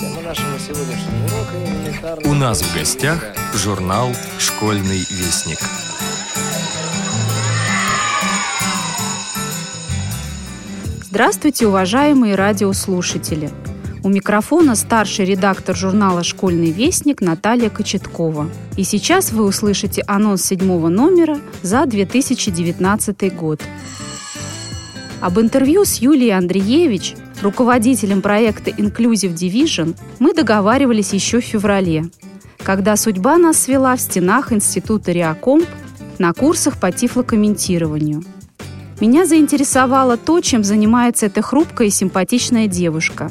Тема нашего сегодняшнего урока элементарная... У нас в гостях журнал «Школьный вестник». Здравствуйте, уважаемые радиослушатели! У микрофона старший редактор журнала «Школьный вестник» Наталья Кочеткова. И сейчас вы услышите анонс седьмого номера за 2019 год. Об интервью с Юлией Андреевич, руководителем проекта Inclusive Division, мы договаривались еще в феврале, когда судьба нас свела в стенах Института Реакомп на курсах по тифлокомментированию. Меня заинтересовало то, чем занимается эта хрупкая и симпатичная девушка.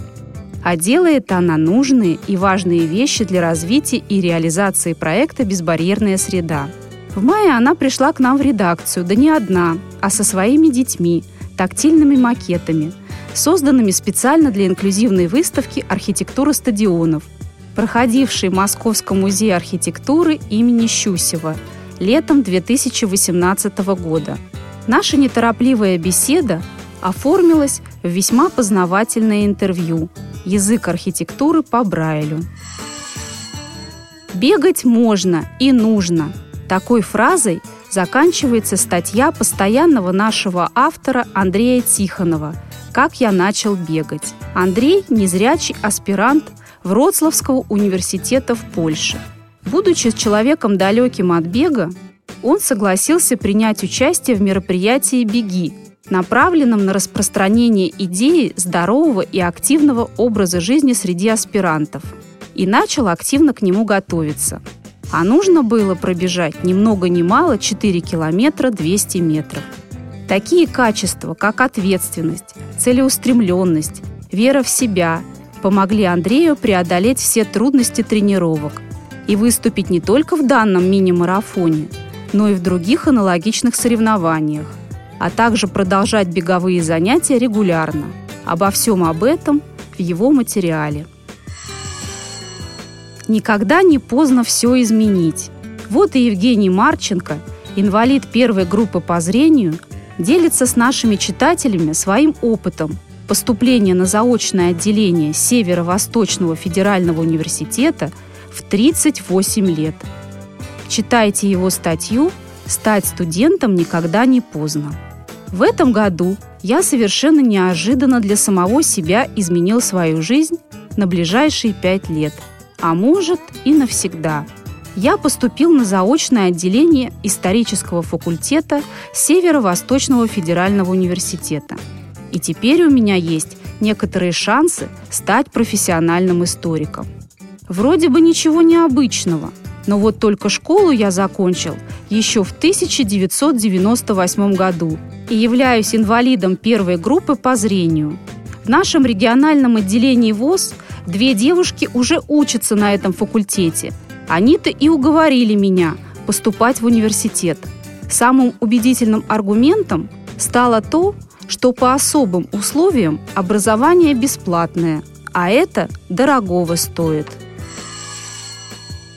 А делает она нужные и важные вещи для развития и реализации проекта «Безбарьерная среда». В мае она пришла к нам в редакцию, да не одна, а со своими детьми – тактильными макетами, созданными специально для инклюзивной выставки «Архитектура стадионов», проходившей в Московском музее архитектуры имени Щусева летом 2018 года. Наша неторопливая беседа оформилась в весьма познавательное интервью «Язык архитектуры по Брайлю». Бегать можно и нужно. Такой фразой – заканчивается статья постоянного нашего автора Андрея Тихонова «Как я начал бегать». Андрей – незрячий аспирант Вроцлавского университета в Польше. Будучи человеком далеким от бега, он согласился принять участие в мероприятии «Беги», направленном на распространение идеи здорового и активного образа жизни среди аспирантов, и начал активно к нему готовиться – а нужно было пробежать ни много ни мало 4 километра 200 метров. Такие качества, как ответственность, целеустремленность, вера в себя, помогли Андрею преодолеть все трудности тренировок и выступить не только в данном мини-марафоне, но и в других аналогичных соревнованиях, а также продолжать беговые занятия регулярно. Обо всем об этом в его материале. Никогда не поздно все изменить. Вот и Евгений Марченко, инвалид первой группы по зрению, делится с нашими читателями своим опытом поступления на заочное отделение Северо-Восточного федерального университета в 38 лет. Читайте его статью «Стать студентом никогда не поздно». В этом году я совершенно неожиданно для самого себя изменил свою жизнь на ближайшие пять лет – а может и навсегда. Я поступил на заочное отделение исторического факультета Северо-Восточного федерального университета. И теперь у меня есть некоторые шансы стать профессиональным историком. Вроде бы ничего необычного, но вот только школу я закончил еще в 1998 году и являюсь инвалидом первой группы по зрению. В нашем региональном отделении ВОЗ – Две девушки уже учатся на этом факультете. Они-то и уговорили меня поступать в университет. Самым убедительным аргументом стало то, что по особым условиям образование бесплатное, а это дорогого стоит.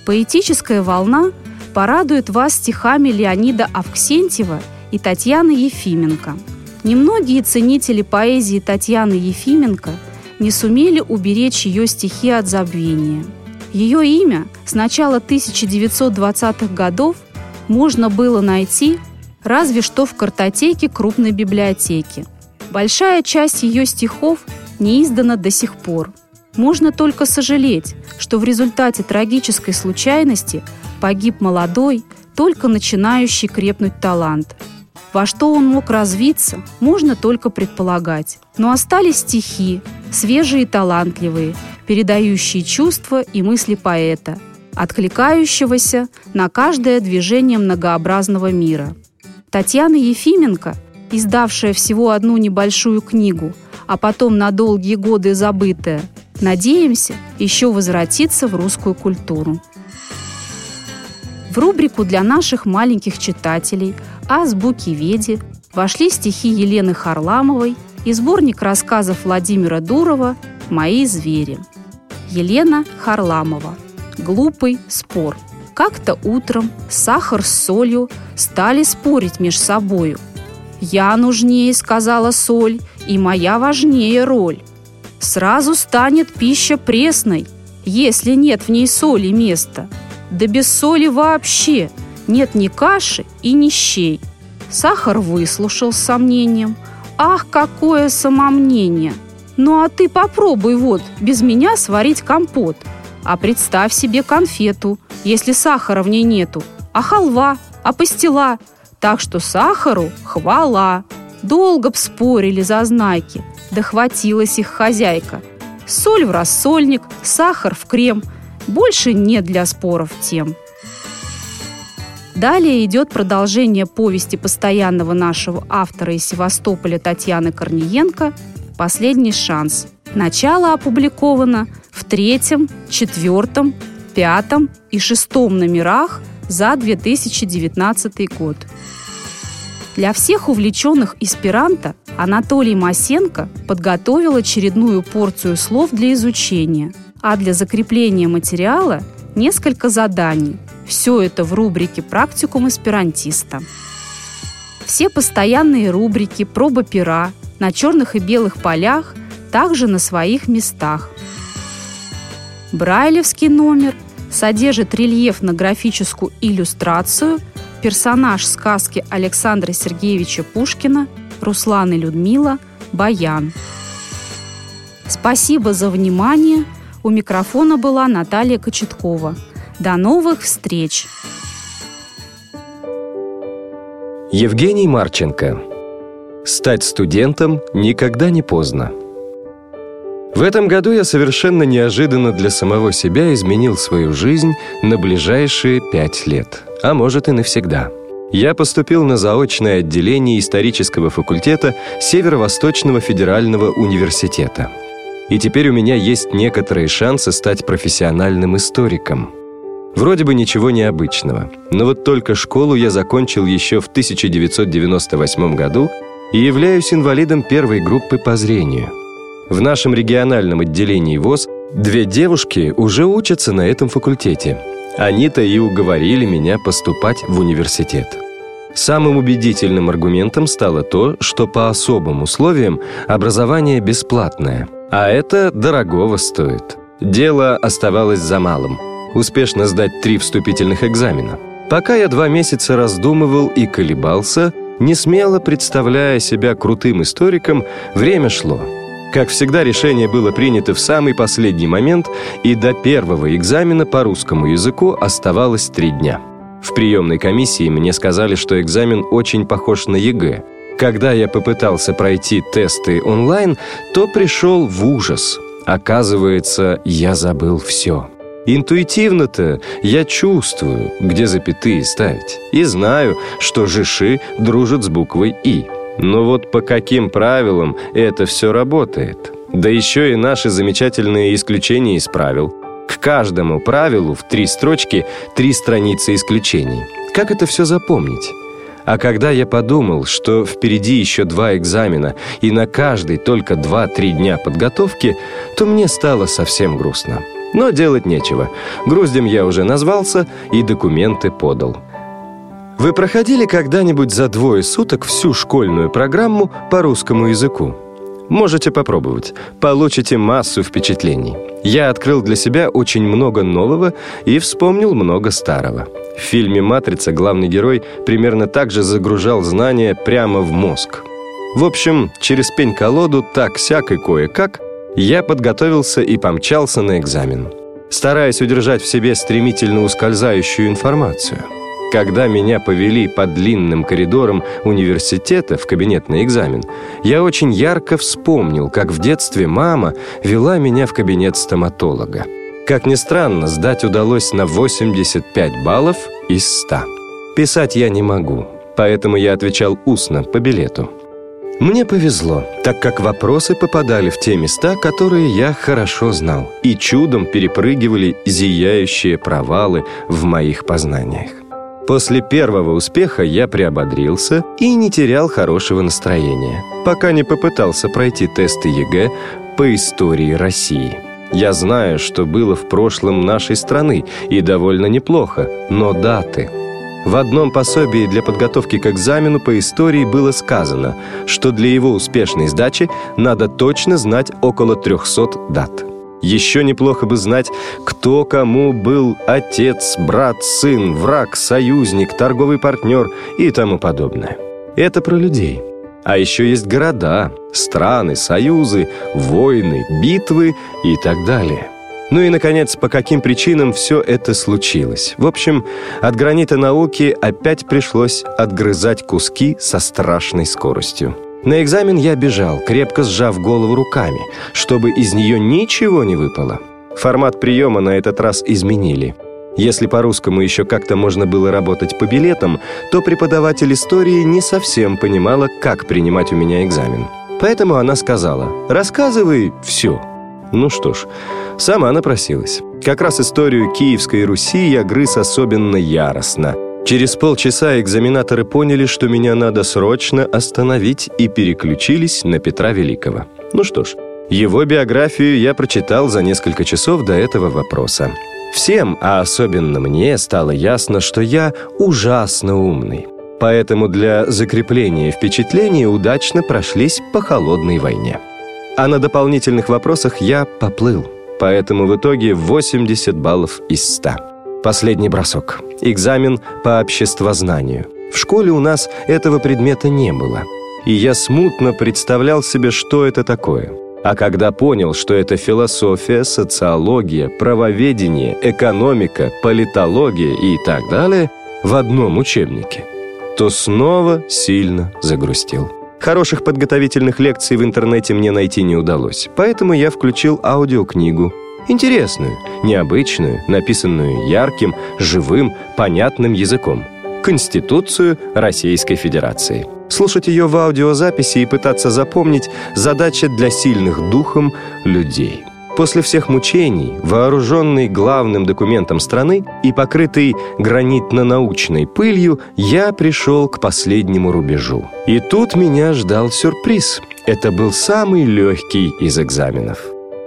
Поэтическая волна порадует вас стихами Леонида Авксентьева и Татьяны Ефименко. Немногие ценители поэзии Татьяны Ефименко – не сумели уберечь ее стихи от забвения. Ее имя с начала 1920-х годов можно было найти разве что в картотеке крупной библиотеки. Большая часть ее стихов не издана до сих пор. Можно только сожалеть, что в результате трагической случайности погиб молодой, только начинающий крепнуть талант. Во что он мог развиться, можно только предполагать. Но остались стихи, свежие и талантливые, передающие чувства и мысли поэта, откликающегося на каждое движение многообразного мира. Татьяна Ефименко, издавшая всего одну небольшую книгу, а потом на долгие годы забытая, надеемся, еще возвратиться в русскую культуру. В рубрику для наших маленьких читателей «Азбуки Веди» вошли стихи Елены Харламовой – и сборник рассказов Владимира Дурова «Мои звери». Елена Харламова. Глупый спор. Как-то утром сахар с солью стали спорить между собою. «Я нужнее», — сказала соль, — «и моя важнее роль». Сразу станет пища пресной, если нет в ней соли места. Да без соли вообще нет ни каши и ни щей. Сахар выслушал с сомнением. Ах, какое самомнение! Ну а ты попробуй вот без меня сварить компот. А представь себе конфету, если сахара в ней нету, а халва, а пастила. Так что сахару хвала. Долго б спорили за знайки, да хватилась их хозяйка. Соль в рассольник, сахар в крем. Больше нет для споров тем. Далее идет продолжение повести постоянного нашего автора из Севастополя Татьяны Корниенко «Последний шанс». Начало опубликовано в третьем, четвертом, пятом и шестом номерах за 2019 год. Для всех увлеченных эсперанто Анатолий Масенко подготовил очередную порцию слов для изучения, а для закрепления материала – несколько заданий. Все это в рубрике «Практикум эсперантиста». Все постоянные рубрики «Проба пера» на черных и белых полях также на своих местах. Брайлевский номер содержит рельефно-графическую иллюстрацию персонаж сказки Александра Сергеевича Пушкина Руслан и Людмила Баян. Спасибо за внимание. У микрофона была Наталья Кочеткова. До новых встреч! Евгений Марченко. Стать студентом никогда не поздно. В этом году я совершенно неожиданно для самого себя изменил свою жизнь на ближайшие пять лет, а может и навсегда. Я поступил на заочное отделение исторического факультета Северо-Восточного федерального университета. И теперь у меня есть некоторые шансы стать профессиональным историком. Вроде бы ничего необычного, но вот только школу я закончил еще в 1998 году и являюсь инвалидом первой группы по зрению – в нашем региональном отделении ВОЗ две девушки уже учатся на этом факультете. Они-то и уговорили меня поступать в университет. Самым убедительным аргументом стало то, что по особым условиям образование бесплатное, а это дорогого стоит. Дело оставалось за малым – успешно сдать три вступительных экзамена. Пока я два месяца раздумывал и колебался, не смело представляя себя крутым историком, время шло – как всегда, решение было принято в самый последний момент, и до первого экзамена по русскому языку оставалось три дня. В приемной комиссии мне сказали, что экзамен очень похож на ЕГЭ. Когда я попытался пройти тесты онлайн, то пришел в ужас. Оказывается, я забыл все. Интуитивно-то я чувствую, где запятые ставить. И знаю, что жиши дружат с буквой «и». Но вот по каким правилам это все работает? Да еще и наши замечательные исключения из правил. К каждому правилу в три строчки три страницы исключений. Как это все запомнить? А когда я подумал, что впереди еще два экзамена и на каждый только два-три дня подготовки, то мне стало совсем грустно. Но делать нечего. Груздем я уже назвался и документы подал. Вы проходили когда-нибудь за двое суток всю школьную программу по русскому языку? Можете попробовать. Получите массу впечатлений. Я открыл для себя очень много нового и вспомнил много старого. В фильме «Матрица» главный герой примерно так же загружал знания прямо в мозг. В общем, через пень-колоду так-сяк и кое-как я подготовился и помчался на экзамен, стараясь удержать в себе стремительно ускользающую информацию – когда меня повели по длинным коридорам университета в кабинетный экзамен, я очень ярко вспомнил, как в детстве мама вела меня в кабинет стоматолога. Как ни странно, сдать удалось на 85 баллов из 100. Писать я не могу, поэтому я отвечал устно, по билету. Мне повезло, так как вопросы попадали в те места, которые я хорошо знал, и чудом перепрыгивали зияющие провалы в моих познаниях. После первого успеха я приободрился и не терял хорошего настроения, пока не попытался пройти тесты ЕГЭ по истории России. Я знаю, что было в прошлом нашей страны, и довольно неплохо, но даты. В одном пособии для подготовки к экзамену по истории было сказано, что для его успешной сдачи надо точно знать около 300 дат. Еще неплохо бы знать, кто кому был отец, брат, сын, враг, союзник, торговый партнер и тому подобное. Это про людей. А еще есть города, страны, союзы, войны, битвы и так далее. Ну и, наконец, по каким причинам все это случилось. В общем, от гранита науки опять пришлось отгрызать куски со страшной скоростью. На экзамен я бежал, крепко сжав голову руками, чтобы из нее ничего не выпало. Формат приема на этот раз изменили. Если по-русскому еще как-то можно было работать по билетам, то преподаватель истории не совсем понимала, как принимать у меня экзамен. Поэтому она сказала «Рассказывай все». Ну что ж, Сама напросилась. Как раз историю Киевской Руси я грыз особенно яростно. Через полчаса экзаменаторы поняли, что меня надо срочно остановить и переключились на Петра Великого. Ну что ж, его биографию я прочитал за несколько часов до этого вопроса. Всем, а особенно мне, стало ясно, что я ужасно умный. Поэтому для закрепления впечатлений удачно прошлись по холодной войне. А на дополнительных вопросах я поплыл поэтому в итоге 80 баллов из 100. Последний бросок. Экзамен по обществознанию. В школе у нас этого предмета не было. И я смутно представлял себе, что это такое. А когда понял, что это философия, социология, правоведение, экономика, политология и так далее в одном учебнике, то снова сильно загрустил. Хороших подготовительных лекций в интернете мне найти не удалось, поэтому я включил аудиокнигу. Интересную, необычную, написанную ярким, живым, понятным языком. Конституцию Российской Федерации. Слушать ее в аудиозаписи и пытаться запомнить – задача для сильных духом людей – После всех мучений, вооруженный главным документом страны и покрытый гранитно-научной пылью, я пришел к последнему рубежу. И тут меня ждал сюрприз. Это был самый легкий из экзаменов.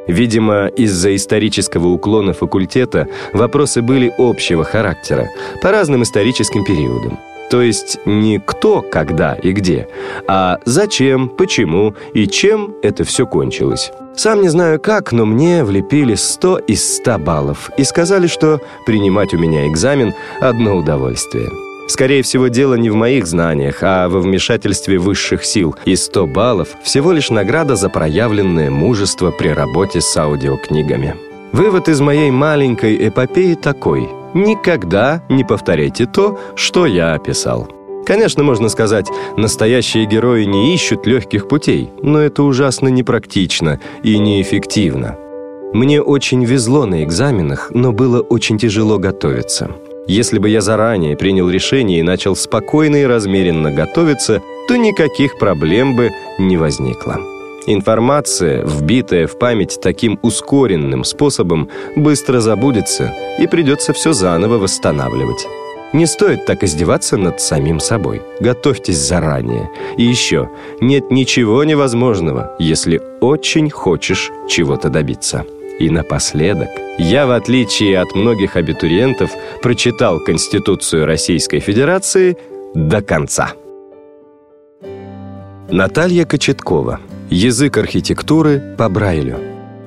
Видимо, из-за исторического уклона факультета вопросы были общего характера, по разным историческим периодам. То есть не кто, когда и где, а зачем, почему и чем это все кончилось. Сам не знаю как, но мне влепили 100 из 100 баллов и сказали, что принимать у меня экзамен – одно удовольствие. Скорее всего, дело не в моих знаниях, а во вмешательстве высших сил, и 100 баллов – всего лишь награда за проявленное мужество при работе с аудиокнигами. Вывод из моей маленькой эпопеи такой – никогда не повторяйте то, что я описал. Конечно, можно сказать, настоящие герои не ищут легких путей, но это ужасно непрактично и неэффективно. Мне очень везло на экзаменах, но было очень тяжело готовиться. Если бы я заранее принял решение и начал спокойно и размеренно готовиться, то никаких проблем бы не возникло. Информация, вбитая в память таким ускоренным способом, быстро забудется и придется все заново восстанавливать. Не стоит так издеваться над самим собой. Готовьтесь заранее. И еще, нет ничего невозможного, если очень хочешь чего-то добиться. И напоследок, я, в отличие от многих абитуриентов, прочитал Конституцию Российской Федерации до конца. Наталья Кочеткова – Язык архитектуры по Брайлю.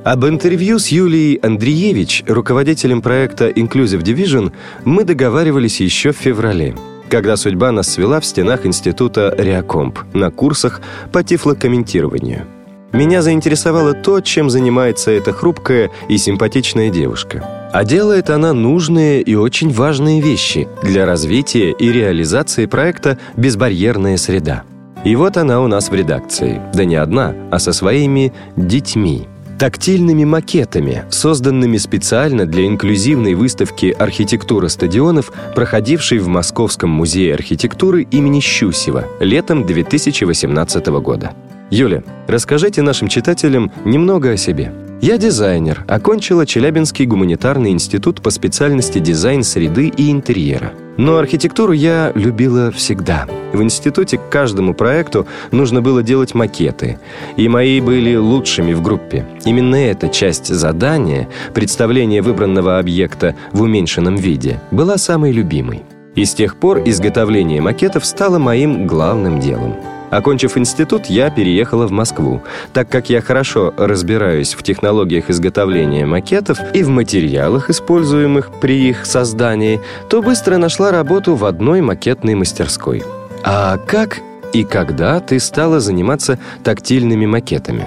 Об интервью с Юлией Андреевич, руководителем проекта Inclusive Division, мы договаривались еще в феврале, когда судьба нас свела в стенах института Реакомп на курсах по тифлокомментированию. Меня заинтересовало то, чем занимается эта хрупкая и симпатичная девушка. А делает она нужные и очень важные вещи для развития и реализации проекта «Безбарьерная среда». И вот она у нас в редакции. Да не одна, а со своими детьми. Тактильными макетами, созданными специально для инклюзивной выставки «Архитектура стадионов», проходившей в Московском музее архитектуры имени Щусева летом 2018 года. Юля, расскажите нашим читателям немного о себе. Я дизайнер, окончила Челябинский гуманитарный институт по специальности дизайн среды и интерьера. Но архитектуру я любила всегда. В институте к каждому проекту нужно было делать макеты, и мои были лучшими в группе. Именно эта часть задания, представление выбранного объекта в уменьшенном виде, была самой любимой. И с тех пор изготовление макетов стало моим главным делом. Окончив институт, я переехала в Москву, так как я хорошо разбираюсь в технологиях изготовления макетов и в материалах, используемых при их создании, то быстро нашла работу в одной макетной мастерской. А как и когда ты стала заниматься тактильными макетами?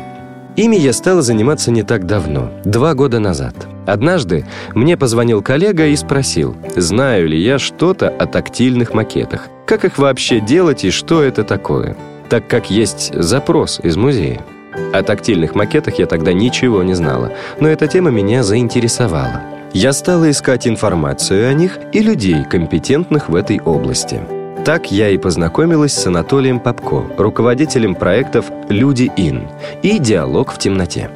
Ими я стала заниматься не так давно, два года назад. Однажды мне позвонил коллега и спросил, знаю ли я что-то о тактильных макетах, как их вообще делать и что это такое так как есть запрос из музея. О тактильных макетах я тогда ничего не знала, но эта тема меня заинтересовала. Я стала искать информацию о них и людей, компетентных в этой области. Так я и познакомилась с Анатолием Попко, руководителем проектов «Люди Ин» и «Диалог в темноте»,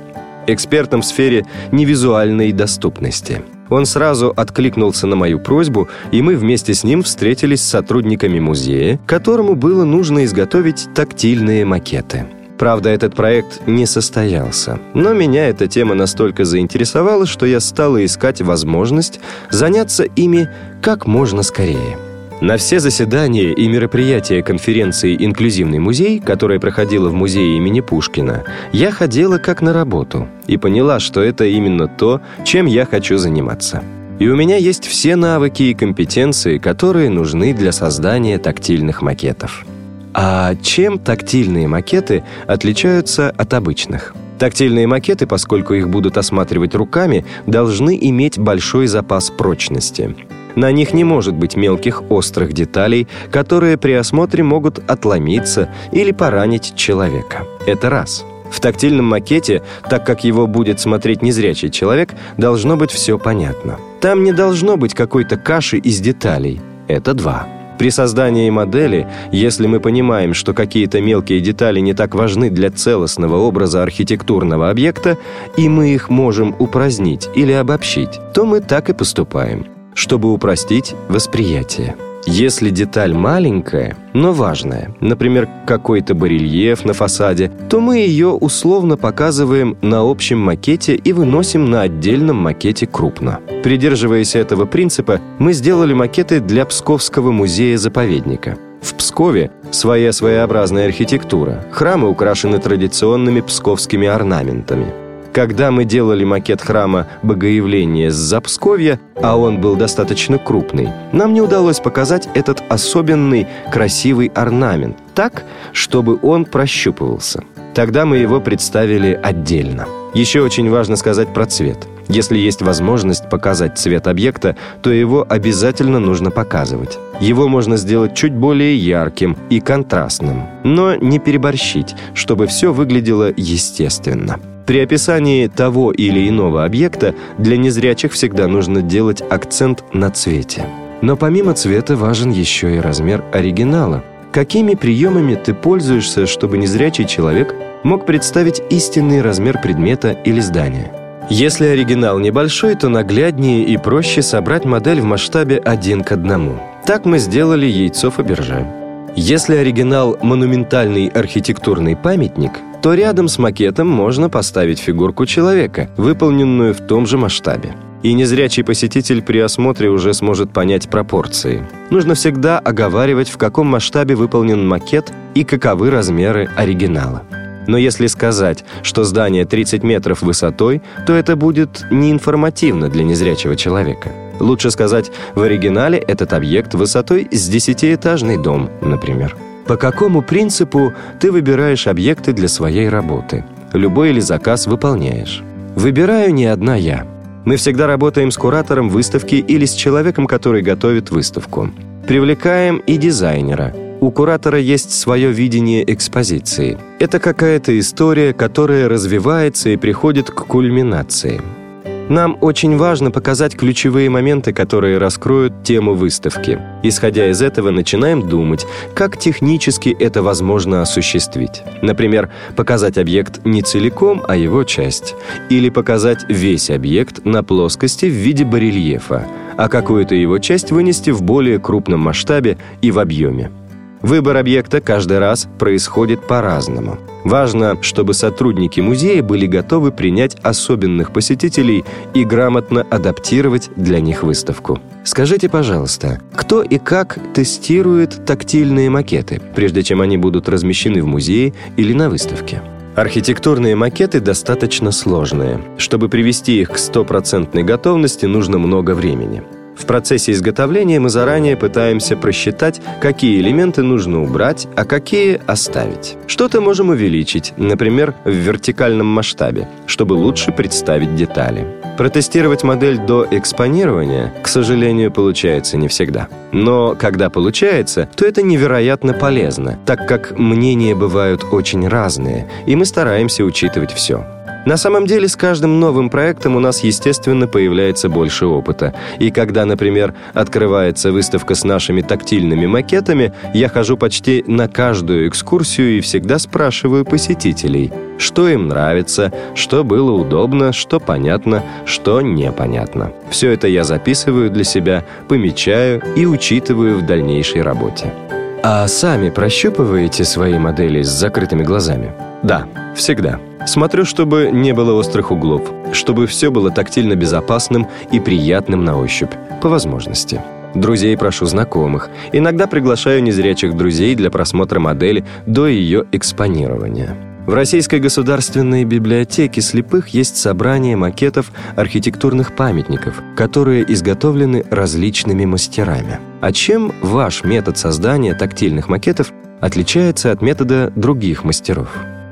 экспертом в сфере невизуальной доступности – он сразу откликнулся на мою просьбу, и мы вместе с ним встретились с сотрудниками музея, которому было нужно изготовить тактильные макеты. Правда, этот проект не состоялся, но меня эта тема настолько заинтересовала, что я стала искать возможность заняться ими как можно скорее. На все заседания и мероприятия конференции «Инклюзивный музей», которая проходила в музее имени Пушкина, я ходила как на работу и поняла, что это именно то, чем я хочу заниматься. И у меня есть все навыки и компетенции, которые нужны для создания тактильных макетов. А чем тактильные макеты отличаются от обычных? Тактильные макеты, поскольку их будут осматривать руками, должны иметь большой запас прочности – на них не может быть мелких острых деталей, которые при осмотре могут отломиться или поранить человека. Это раз. В тактильном макете, так как его будет смотреть незрячий человек, должно быть все понятно. Там не должно быть какой-то каши из деталей. Это два. При создании модели, если мы понимаем, что какие-то мелкие детали не так важны для целостного образа архитектурного объекта, и мы их можем упразднить или обобщить, то мы так и поступаем чтобы упростить восприятие. Если деталь маленькая, но важная, например, какой-то барельеф на фасаде, то мы ее условно показываем на общем макете и выносим на отдельном макете крупно. Придерживаясь этого принципа, мы сделали макеты для Псковского музея-заповедника. В Пскове своя своеобразная архитектура. Храмы украшены традиционными псковскими орнаментами – когда мы делали макет храма Богоявления с Запсковья, а он был достаточно крупный, нам не удалось показать этот особенный красивый орнамент так, чтобы он прощупывался. Тогда мы его представили отдельно. Еще очень важно сказать про цвет. Если есть возможность показать цвет объекта, то его обязательно нужно показывать. Его можно сделать чуть более ярким и контрастным, но не переборщить, чтобы все выглядело естественно. При описании того или иного объекта для незрячих всегда нужно делать акцент на цвете. Но помимо цвета важен еще и размер оригинала. Какими приемами ты пользуешься, чтобы незрячий человек мог представить истинный размер предмета или здания? Если оригинал небольшой, то нагляднее и проще собрать модель в масштабе один к одному. Так мы сделали яйцо Фаберже. Если оригинал – монументальный архитектурный памятник, то рядом с макетом можно поставить фигурку человека, выполненную в том же масштабе. И незрячий посетитель при осмотре уже сможет понять пропорции. Нужно всегда оговаривать, в каком масштабе выполнен макет и каковы размеры оригинала. Но если сказать, что здание 30 метров высотой, то это будет неинформативно для незрячего человека. Лучше сказать, в оригинале этот объект высотой с десятиэтажный дом, например. По какому принципу ты выбираешь объекты для своей работы? Любой или заказ выполняешь? Выбираю не одна я. Мы всегда работаем с куратором выставки или с человеком, который готовит выставку. Привлекаем и дизайнера. У куратора есть свое видение экспозиции. Это какая-то история, которая развивается и приходит к кульминации. Нам очень важно показать ключевые моменты, которые раскроют тему выставки. Исходя из этого, начинаем думать, как технически это возможно осуществить. Например, показать объект не целиком, а его часть. Или показать весь объект на плоскости в виде барельефа, а какую-то его часть вынести в более крупном масштабе и в объеме. Выбор объекта каждый раз происходит по-разному. Важно, чтобы сотрудники музея были готовы принять особенных посетителей и грамотно адаптировать для них выставку. Скажите, пожалуйста, кто и как тестирует тактильные макеты, прежде чем они будут размещены в музее или на выставке? Архитектурные макеты достаточно сложные. Чтобы привести их к стопроцентной готовности, нужно много времени. В процессе изготовления мы заранее пытаемся просчитать, какие элементы нужно убрать, а какие оставить. Что-то можем увеличить, например, в вертикальном масштабе, чтобы лучше представить детали. Протестировать модель до экспонирования, к сожалению, получается не всегда. Но когда получается, то это невероятно полезно, так как мнения бывают очень разные, и мы стараемся учитывать все. На самом деле, с каждым новым проектом у нас, естественно, появляется больше опыта. И когда, например, открывается выставка с нашими тактильными макетами, я хожу почти на каждую экскурсию и всегда спрашиваю посетителей, что им нравится, что было удобно, что понятно, что непонятно. Все это я записываю для себя, помечаю и учитываю в дальнейшей работе. А сами прощупываете свои модели с закрытыми глазами? Да, всегда. Смотрю, чтобы не было острых углов, чтобы все было тактильно безопасным и приятным на ощупь, по возможности. Друзей прошу знакомых. Иногда приглашаю незрячих друзей для просмотра модели до ее экспонирования. В Российской государственной библиотеке слепых есть собрание макетов архитектурных памятников, которые изготовлены различными мастерами. А чем ваш метод создания тактильных макетов отличается от метода других мастеров?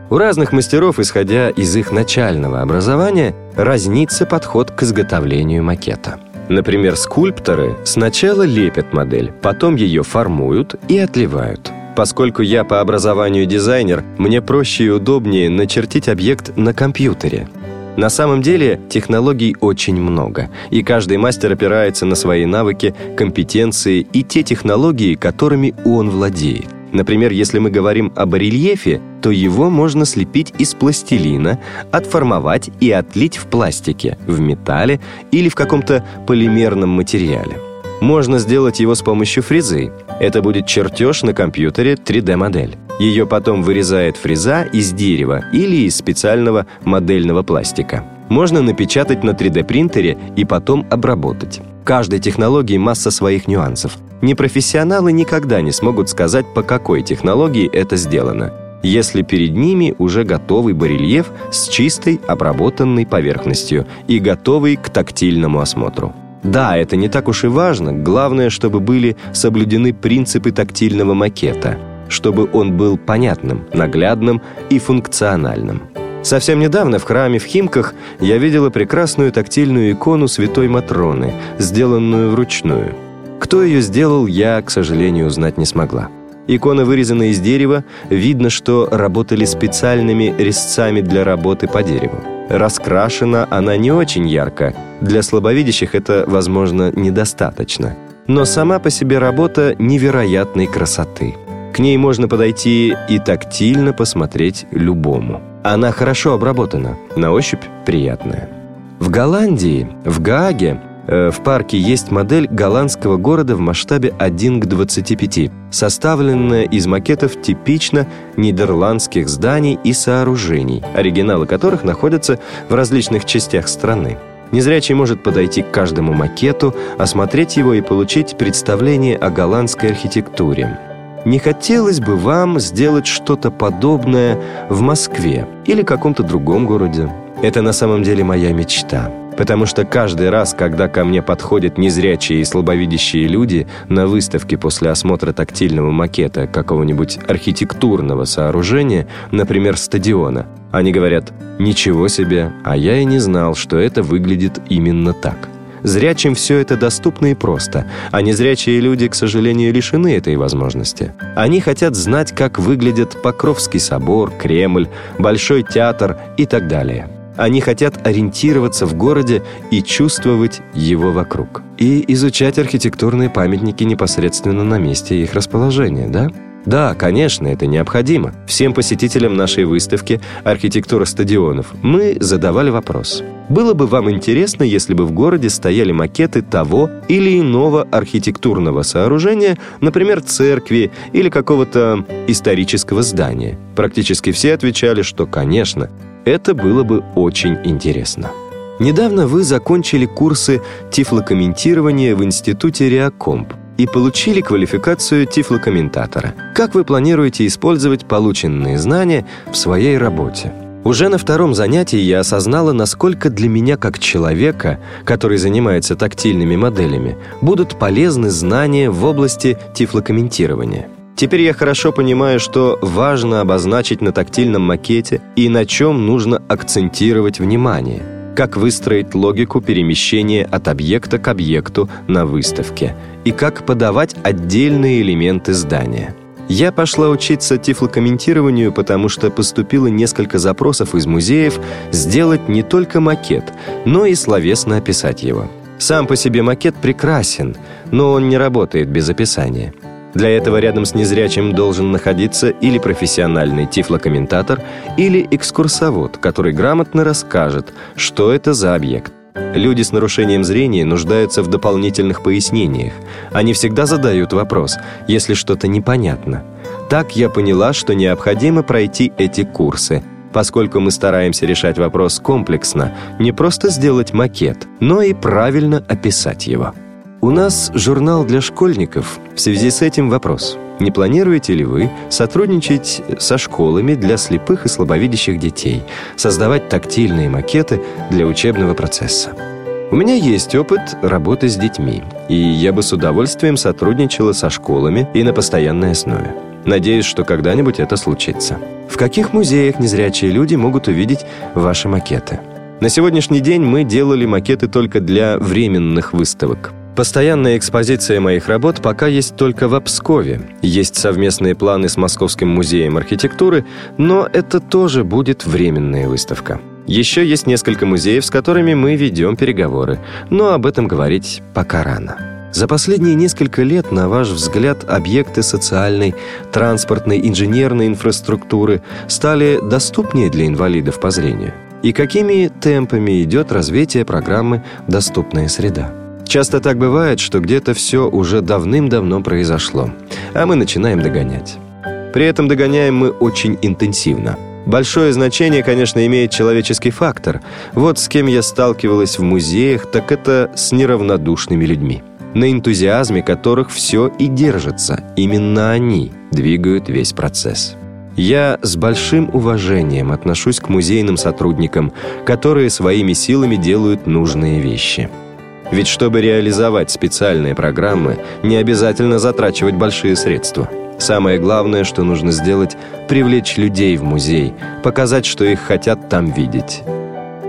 У разных мастеров, исходя из их начального образования, разнится подход к изготовлению макета. Например, скульпторы сначала лепят модель, потом ее формуют и отливают. Поскольку я по образованию дизайнер, мне проще и удобнее начертить объект на компьютере. На самом деле технологий очень много, и каждый мастер опирается на свои навыки, компетенции и те технологии, которыми он владеет. Например, если мы говорим об барельефе, то его можно слепить из пластилина, отформовать и отлить в пластике, в металле или в каком-то полимерном материале. Можно сделать его с помощью фрезы. Это будет чертеж на компьютере 3D-модель. Ее потом вырезает фреза из дерева или из специального модельного пластика. Можно напечатать на 3D-принтере и потом обработать. В каждой технологии масса своих нюансов. Непрофессионалы никогда не смогут сказать, по какой технологии это сделано, если перед ними уже готовый барельеф с чистой обработанной поверхностью и готовый к тактильному осмотру. Да, это не так уж и важно, главное, чтобы были соблюдены принципы тактильного макета, чтобы он был понятным, наглядным и функциональным. Совсем недавно в храме в Химках я видела прекрасную тактильную икону Святой Матроны, сделанную вручную – кто ее сделал, я, к сожалению, узнать не смогла. Икона вырезана из дерева, видно, что работали специальными резцами для работы по дереву. Раскрашена она не очень ярко, для слабовидящих это, возможно, недостаточно. Но сама по себе работа невероятной красоты. К ней можно подойти и тактильно посмотреть любому. Она хорошо обработана, на ощупь приятная. В Голландии, в Гааге, Э, в парке есть модель голландского города в масштабе 1 к 25, составленная из макетов типично нидерландских зданий и сооружений, оригиналы которых находятся в различных частях страны. Незрячий может подойти к каждому макету, осмотреть его и получить представление о голландской архитектуре. Не хотелось бы вам сделать что-то подобное в Москве или каком-то другом городе? Это на самом деле моя мечта – Потому что каждый раз, когда ко мне подходят незрячие и слабовидящие люди на выставке после осмотра тактильного макета какого-нибудь архитектурного сооружения, например, стадиона, они говорят «Ничего себе, а я и не знал, что это выглядит именно так». Зрячим все это доступно и просто, а незрячие люди, к сожалению, лишены этой возможности. Они хотят знать, как выглядят Покровский собор, Кремль, Большой театр и так далее. Они хотят ориентироваться в городе и чувствовать его вокруг. И изучать архитектурные памятники непосредственно на месте их расположения, да? Да, конечно, это необходимо. Всем посетителям нашей выставки «Архитектура стадионов» мы задавали вопрос. Было бы вам интересно, если бы в городе стояли макеты того или иного архитектурного сооружения, например, церкви или какого-то исторического здания? Практически все отвечали, что, конечно, это было бы очень интересно. Недавно вы закончили курсы тифлокомментирования в Институте Реакомп и получили квалификацию тифлокомментатора. Как вы планируете использовать полученные знания в своей работе? Уже на втором занятии я осознала, насколько для меня как человека, который занимается тактильными моделями, будут полезны знания в области тифлокомментирования. Теперь я хорошо понимаю, что важно обозначить на тактильном макете и на чем нужно акцентировать внимание – как выстроить логику перемещения от объекта к объекту на выставке и как подавать отдельные элементы здания. Я пошла учиться тифлокомментированию, потому что поступило несколько запросов из музеев сделать не только макет, но и словесно описать его. Сам по себе макет прекрасен, но он не работает без описания. Для этого рядом с незрячим должен находиться или профессиональный тифлокомментатор, или экскурсовод, который грамотно расскажет, что это за объект. Люди с нарушением зрения нуждаются в дополнительных пояснениях. Они всегда задают вопрос, если что-то непонятно. Так я поняла, что необходимо пройти эти курсы, поскольку мы стараемся решать вопрос комплексно, не просто сделать макет, но и правильно описать его. У нас журнал для школьников. В связи с этим вопрос. Не планируете ли вы сотрудничать со школами для слепых и слабовидящих детей, создавать тактильные макеты для учебного процесса? У меня есть опыт работы с детьми, и я бы с удовольствием сотрудничала со школами и на постоянной основе. Надеюсь, что когда-нибудь это случится. В каких музеях незрячие люди могут увидеть ваши макеты? На сегодняшний день мы делали макеты только для временных выставок – Постоянная экспозиция моих работ пока есть только в Пскове. Есть совместные планы с Московским музеем архитектуры, но это тоже будет временная выставка. Еще есть несколько музеев, с которыми мы ведем переговоры, но об этом говорить пока рано. За последние несколько лет, на ваш взгляд, объекты социальной, транспортной, инженерной инфраструктуры стали доступнее для инвалидов по зрению? И какими темпами идет развитие программы «Доступная среда»? Часто так бывает, что где-то все уже давным-давно произошло, а мы начинаем догонять. При этом догоняем мы очень интенсивно. Большое значение, конечно, имеет человеческий фактор. Вот с кем я сталкивалась в музеях, так это с неравнодушными людьми, на энтузиазме которых все и держится. Именно они двигают весь процесс. Я с большим уважением отношусь к музейным сотрудникам, которые своими силами делают нужные вещи – ведь чтобы реализовать специальные программы, не обязательно затрачивать большие средства. Самое главное, что нужно сделать – привлечь людей в музей, показать, что их хотят там видеть.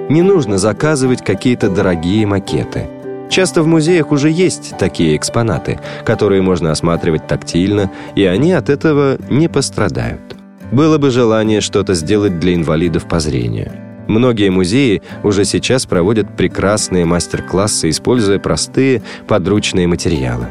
Не нужно заказывать какие-то дорогие макеты. Часто в музеях уже есть такие экспонаты, которые можно осматривать тактильно, и они от этого не пострадают. Было бы желание что-то сделать для инвалидов по зрению – Многие музеи уже сейчас проводят прекрасные мастер-классы, используя простые подручные материалы.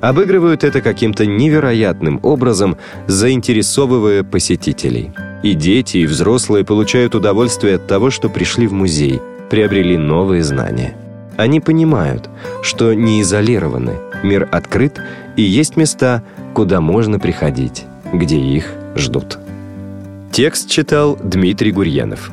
Обыгрывают это каким-то невероятным образом, заинтересовывая посетителей. И дети, и взрослые получают удовольствие от того, что пришли в музей, приобрели новые знания. Они понимают, что не изолированы, мир открыт, и есть места, куда можно приходить, где их ждут. Текст читал Дмитрий Гурьянов.